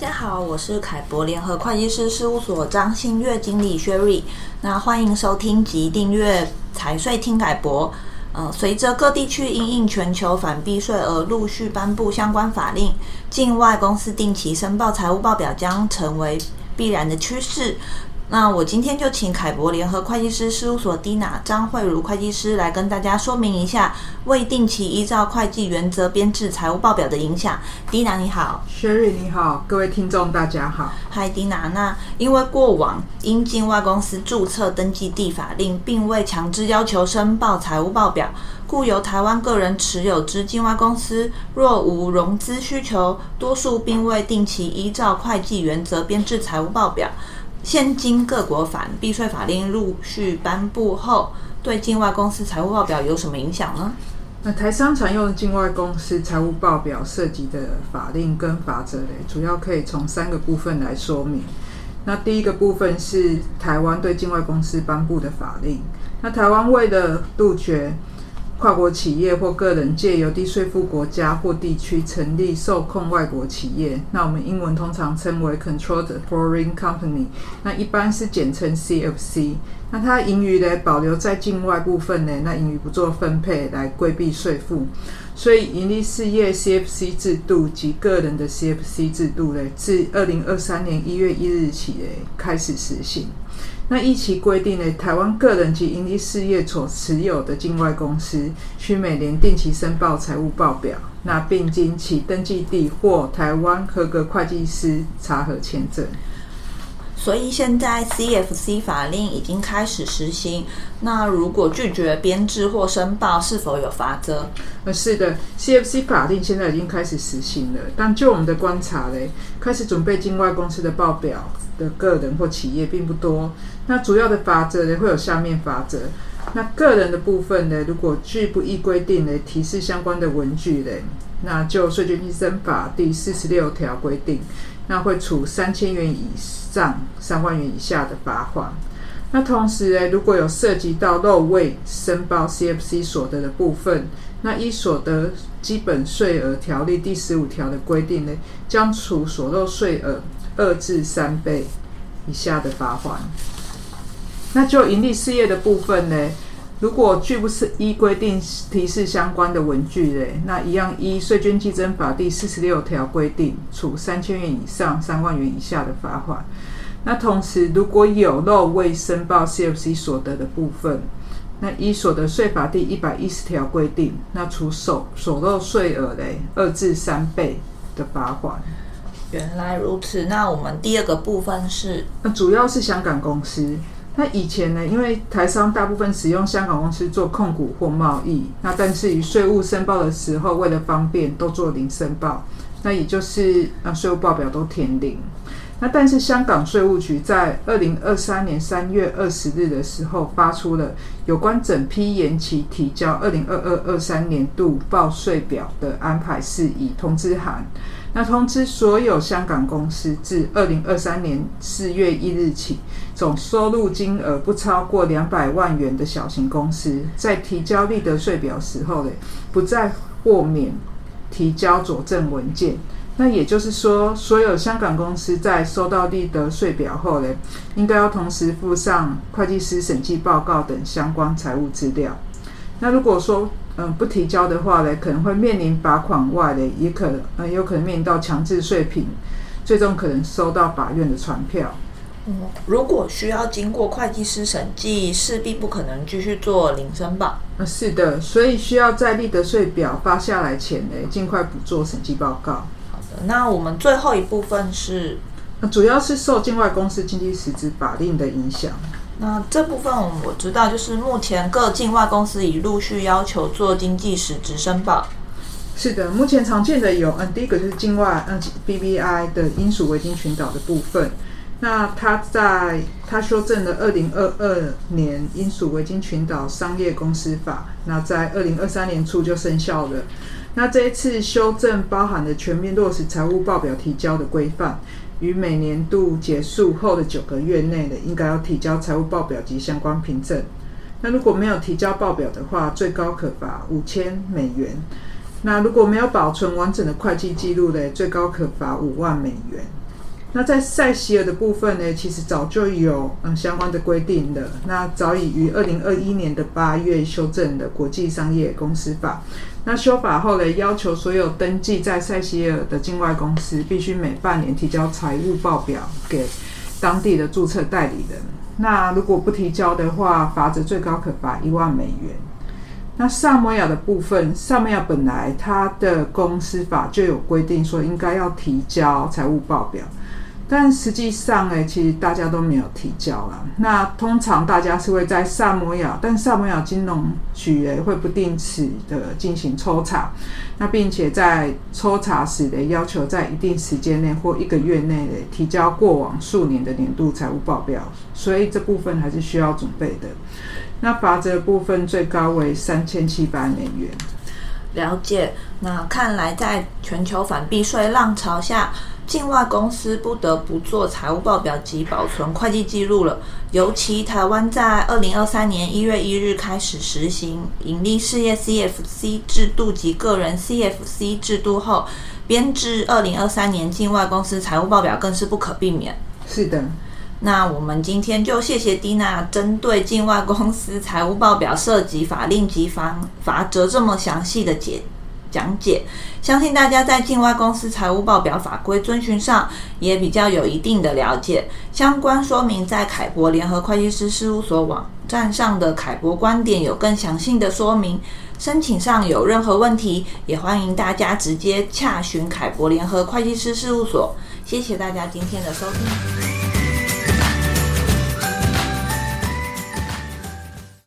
大家好，我是凯博联合会计师事务所张新月经理 Sherry。那欢迎收听及订阅财税听凯博。呃，随着各地区因应全球反避税而陆续颁布相关法令，境外公司定期申报财务报表将成为必然的趋势。那我今天就请凯博联合会计师事务所 Dina 张慧茹会计师来跟大家说明一下未定期依照会计原则编制财务报表的影响。Dina 你好，Sherry 你好，各位听众大家好。Hi Dina，那因为过往因境外公司注册登记地法令并未强制要求申报财务报表，故由台湾个人持有之境外公司若无融资需求，多数并未定期依照会计原则编制财务报表。现今各国反避税法令陆续颁布后，对境外公司财务报表有什么影响呢？那台商常用境外公司财务报表涉及的法令跟法则嘞，主要可以从三个部分来说明。那第一个部分是台湾对境外公司颁布的法令。那台湾为了杜绝跨国企业或个人借由低税负国家或地区成立受控外国企业，那我们英文通常称为 Controlled Foreign Company，那一般是简称 CFC。那它盈余呢，保留在境外部分呢，那盈余不做分配来规避税负。所以盈利事业 CFC 制度及个人的 CFC 制度呢，自二零二三年一月一日起呢开始实行。那依其规定呢，台湾个人及营利事业所持有的境外公司，需每年定期申报财务报表，那并经其登记地或台湾合格会计师查核签证。所以现在 CFC 法令已经开始实行。那如果拒绝编制或申报，是否有罚则？呃，是的，CFC 法令现在已经开始实行了。但就我们的观察嘞，开始准备境外公司的报表的个人或企业并不多。那主要的法则呢，会有下面法则。那个人的部分呢，如果拒不依规定呢提示相关的文具嘞，那就税捐稽征法第四十六条规定，那会处三千元以上三万元以下的罚款。那同时呢，如果有涉及到漏未申报 CFC 所得的部分，那依所得基本税额条例第十五条的规定呢，将处所漏税额二至三倍以下的罚款。那就盈利事业的部分呢，如果拒不是依规定提示相关的文具嘞，那一样依税捐稽征法第四十六条规定，处三千元以上三万元以下的罚款。那同时，如果有漏未申报 CFC 所得的部分，那依所得税法第一百一十条规定，那处所所漏税额嘞二至三倍的罚款。原来如此，那我们第二个部分是，那主要是香港公司。那以前呢，因为台商大部分使用香港公司做控股或贸易，那但是于税务申报的时候，为了方便都做零申报，那也就是让税务报表都填零。那但是香港税务局在二零二三年三月二十日的时候，发出了有关整批延期提交二零二二二三年度报税表的安排事宜通知函。那通知所有香港公司，自二零二三年四月一日起，总收入金额不超过两百万元的小型公司，在提交利得税表时候呢，不再豁免提交佐证文件。那也就是说，所有香港公司在收到利得税表后呢，应该要同时附上会计师审计报告等相关财务资料。那如果说，嗯，不提交的话呢，可能会面临罚款外呢，也可能，嗯，有可能面临到强制税品，最终可能收到法院的传票。嗯，如果需要经过会计师审计，势必不可能继续做零申报。嗯，是的，所以需要在利得税表发下来前呢，尽快补做审计报告。那我们最后一部分是，主要是受境外公司经济实质法令的影响。那这部分我知道，就是目前各境外公司已陆续要求做经济实质申报。是的，目前常见的有，嗯，第一个就是境外，嗯 BBI 的英属维京群岛的部分。那它在它修正了二零二二年英属维京群岛商业公司法，那在二零二三年初就生效了。那这一次修正包含了全面落实财务报表提交的规范。于每年度结束后的九个月内呢，应该要提交财务报表及相关凭证。那如果没有提交报表的话，最高可罚五千美元。那如果没有保存完整的会计记录呢，最高可罚五万美元。那在塞西尔的部分呢，其实早就有嗯相关的规定的。那早已于二零二一年的八月修正了国际商业公司法。那修法后呢，要求所有登记在塞西尔的境外公司，必须每半年提交财务报表给当地的注册代理人。那如果不提交的话，罚则最高可罚一万美元。那萨摩亚的部分，萨摩亚本来它的公司法就有规定说应该要提交财务报表。但实际上呢，其实大家都没有提交啦。那通常大家是会在萨摩亚，但萨摩亚金融局诶会不定时的进行抽查，那并且在抽查时的，要求在一定时间内或一个月内提交过往数年的年度财务报表，所以这部分还是需要准备的。那罚则部分最高为三千七百美元。了解。那看来在全球反避税浪潮下，境外公司不得不做财务报表及保存会计记录了。尤其台湾在二零二三年一月一日开始实行盈利事业 CFC 制度及个人 CFC 制度后，编制二零二三年境外公司财务报表更是不可避免。是的，那我们今天就谢谢蒂娜针对境外公司财务报表涉及法令及罚罚则这么详细的解讲解，相信大家在境外公司财务报表法规遵循上也比较有一定的了解。相关说明在凯博联合会计师事务所网站上的凯博观点有更详细的说明。申请上有任何问题，也欢迎大家直接洽询凯博联合会计师事务所。谢谢大家今天的收听。